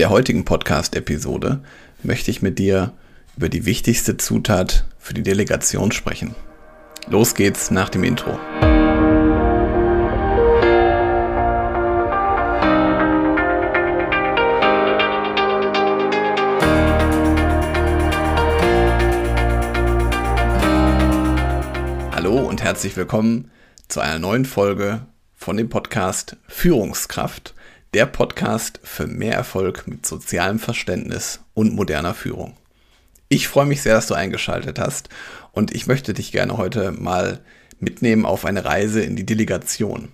der heutigen Podcast-Episode möchte ich mit dir über die wichtigste Zutat für die Delegation sprechen. Los geht's nach dem Intro. Hallo und herzlich willkommen zu einer neuen Folge von dem Podcast Führungskraft, der Podcast für mehr Erfolg mit sozialem Verständnis und moderner Führung. Ich freue mich sehr, dass du eingeschaltet hast und ich möchte dich gerne heute mal mitnehmen auf eine Reise in die Delegation.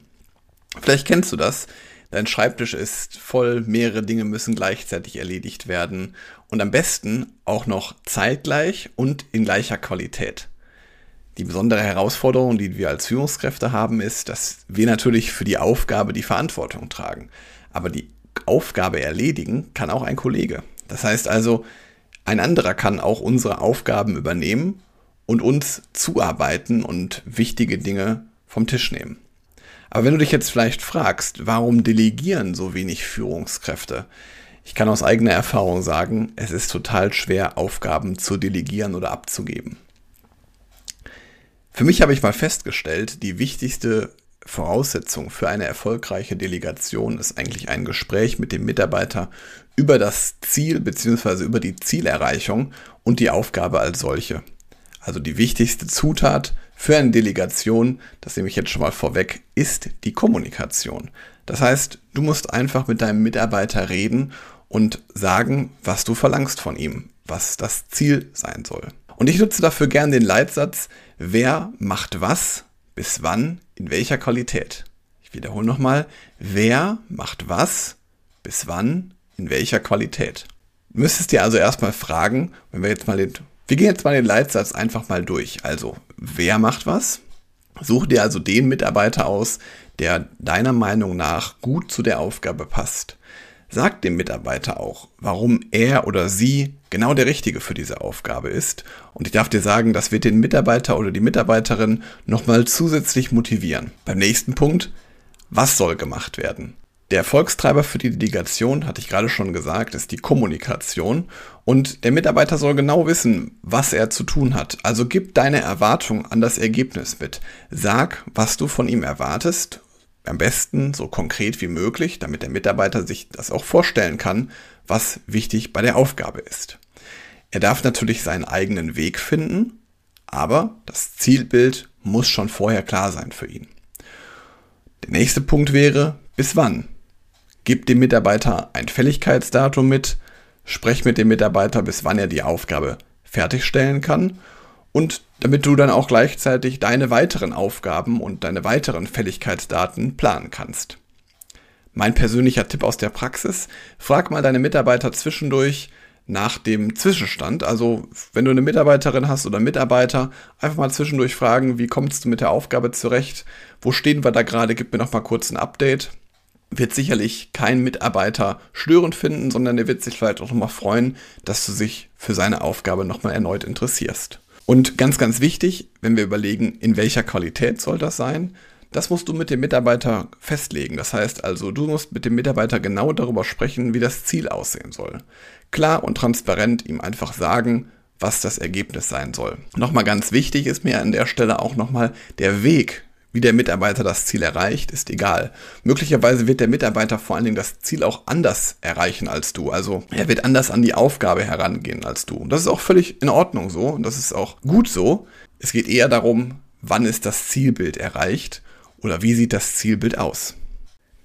Vielleicht kennst du das. Dein Schreibtisch ist voll, mehrere Dinge müssen gleichzeitig erledigt werden und am besten auch noch zeitgleich und in gleicher Qualität. Die besondere Herausforderung, die wir als Führungskräfte haben, ist, dass wir natürlich für die Aufgabe die Verantwortung tragen. Aber die Aufgabe erledigen kann auch ein Kollege. Das heißt also, ein anderer kann auch unsere Aufgaben übernehmen und uns zuarbeiten und wichtige Dinge vom Tisch nehmen. Aber wenn du dich jetzt vielleicht fragst, warum delegieren so wenig Führungskräfte? Ich kann aus eigener Erfahrung sagen, es ist total schwer, Aufgaben zu delegieren oder abzugeben. Für mich habe ich mal festgestellt, die wichtigste Voraussetzung für eine erfolgreiche Delegation ist eigentlich ein Gespräch mit dem Mitarbeiter über das Ziel bzw. über die Zielerreichung und die Aufgabe als solche. Also die wichtigste Zutat für eine Delegation, das nehme ich jetzt schon mal vorweg, ist die Kommunikation. Das heißt, du musst einfach mit deinem Mitarbeiter reden und sagen, was du verlangst von ihm, was das Ziel sein soll. Und ich nutze dafür gern den Leitsatz, wer macht was, bis wann, in welcher Qualität. Ich wiederhole nochmal, wer macht was, bis wann, in welcher Qualität. Du müsstest dir also erstmal fragen, wenn wir jetzt mal den, wir gehen jetzt mal den Leitsatz einfach mal durch. Also, wer macht was? Such dir also den Mitarbeiter aus, der deiner Meinung nach gut zu der Aufgabe passt. Sag dem Mitarbeiter auch, warum er oder sie genau der Richtige für diese Aufgabe ist. Und ich darf dir sagen, das wird den Mitarbeiter oder die Mitarbeiterin nochmal zusätzlich motivieren. Beim nächsten Punkt, was soll gemacht werden? Der Erfolgstreiber für die Delegation, hatte ich gerade schon gesagt, ist die Kommunikation. Und der Mitarbeiter soll genau wissen, was er zu tun hat. Also gib deine Erwartung an das Ergebnis mit. Sag, was du von ihm erwartest am besten so konkret wie möglich, damit der Mitarbeiter sich das auch vorstellen kann, was wichtig bei der Aufgabe ist. Er darf natürlich seinen eigenen Weg finden, aber das Zielbild muss schon vorher klar sein für ihn. Der nächste Punkt wäre, bis wann? Gib dem Mitarbeiter ein Fälligkeitsdatum mit, sprech mit dem Mitarbeiter, bis wann er die Aufgabe fertigstellen kann und damit du dann auch gleichzeitig deine weiteren Aufgaben und deine weiteren Fälligkeitsdaten planen kannst. Mein persönlicher Tipp aus der Praxis, frag mal deine Mitarbeiter zwischendurch nach dem Zwischenstand. Also wenn du eine Mitarbeiterin hast oder Mitarbeiter, einfach mal zwischendurch fragen, wie kommst du mit der Aufgabe zurecht? Wo stehen wir da gerade? Gib mir noch mal kurz ein Update. Wird sicherlich kein Mitarbeiter störend finden, sondern er wird sich vielleicht auch noch mal freuen, dass du dich für seine Aufgabe noch mal erneut interessierst. Und ganz, ganz wichtig, wenn wir überlegen, in welcher Qualität soll das sein, das musst du mit dem Mitarbeiter festlegen. Das heißt also, du musst mit dem Mitarbeiter genau darüber sprechen, wie das Ziel aussehen soll. Klar und transparent ihm einfach sagen, was das Ergebnis sein soll. Nochmal ganz wichtig ist mir an der Stelle auch nochmal der Weg, wie der Mitarbeiter das Ziel erreicht, ist egal. Möglicherweise wird der Mitarbeiter vor allen Dingen das Ziel auch anders erreichen als du. Also er wird anders an die Aufgabe herangehen als du. Und das ist auch völlig in Ordnung so und das ist auch gut so. Es geht eher darum, wann ist das Zielbild erreicht oder wie sieht das Zielbild aus.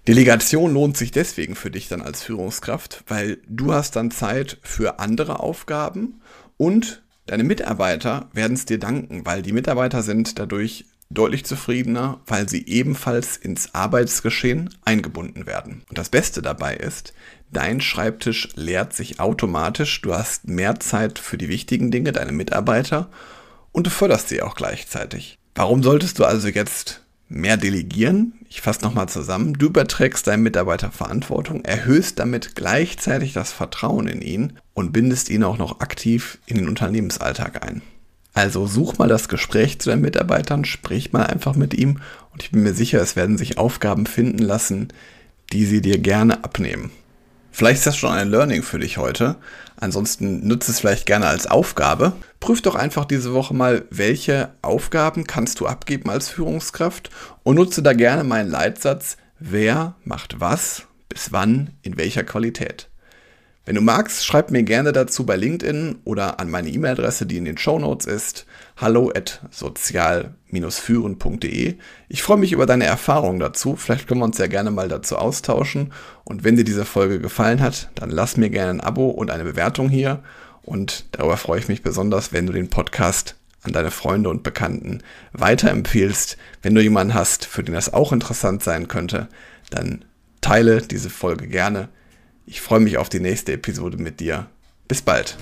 Delegation lohnt sich deswegen für dich dann als Führungskraft, weil du hast dann Zeit für andere Aufgaben und deine Mitarbeiter werden es dir danken, weil die Mitarbeiter sind dadurch deutlich zufriedener, weil sie ebenfalls ins Arbeitsgeschehen eingebunden werden. Und das Beste dabei ist, dein Schreibtisch leert sich automatisch, du hast mehr Zeit für die wichtigen Dinge, deine Mitarbeiter und du förderst sie auch gleichzeitig. Warum solltest du also jetzt mehr delegieren? Ich fasse nochmal zusammen. Du überträgst deinem Mitarbeiter Verantwortung, erhöhst damit gleichzeitig das Vertrauen in ihn und bindest ihn auch noch aktiv in den Unternehmensalltag ein. Also such mal das Gespräch zu deinen Mitarbeitern, sprich mal einfach mit ihm und ich bin mir sicher, es werden sich Aufgaben finden lassen, die sie dir gerne abnehmen. Vielleicht ist das schon ein Learning für dich heute. Ansonsten nutze es vielleicht gerne als Aufgabe. Prüf doch einfach diese Woche mal, welche Aufgaben kannst du abgeben als Führungskraft und nutze da gerne meinen Leitsatz, wer macht was, bis wann, in welcher Qualität. Wenn du magst, schreib mir gerne dazu bei LinkedIn oder an meine E-Mail-Adresse, die in den Show Notes ist, hallo at sozial-führen.de. Ich freue mich über deine Erfahrungen dazu. Vielleicht können wir uns ja gerne mal dazu austauschen. Und wenn dir diese Folge gefallen hat, dann lass mir gerne ein Abo und eine Bewertung hier. Und darüber freue ich mich besonders, wenn du den Podcast an deine Freunde und Bekannten weiterempfehlst. Wenn du jemanden hast, für den das auch interessant sein könnte, dann teile diese Folge gerne. Ich freue mich auf die nächste Episode mit dir. Bis bald.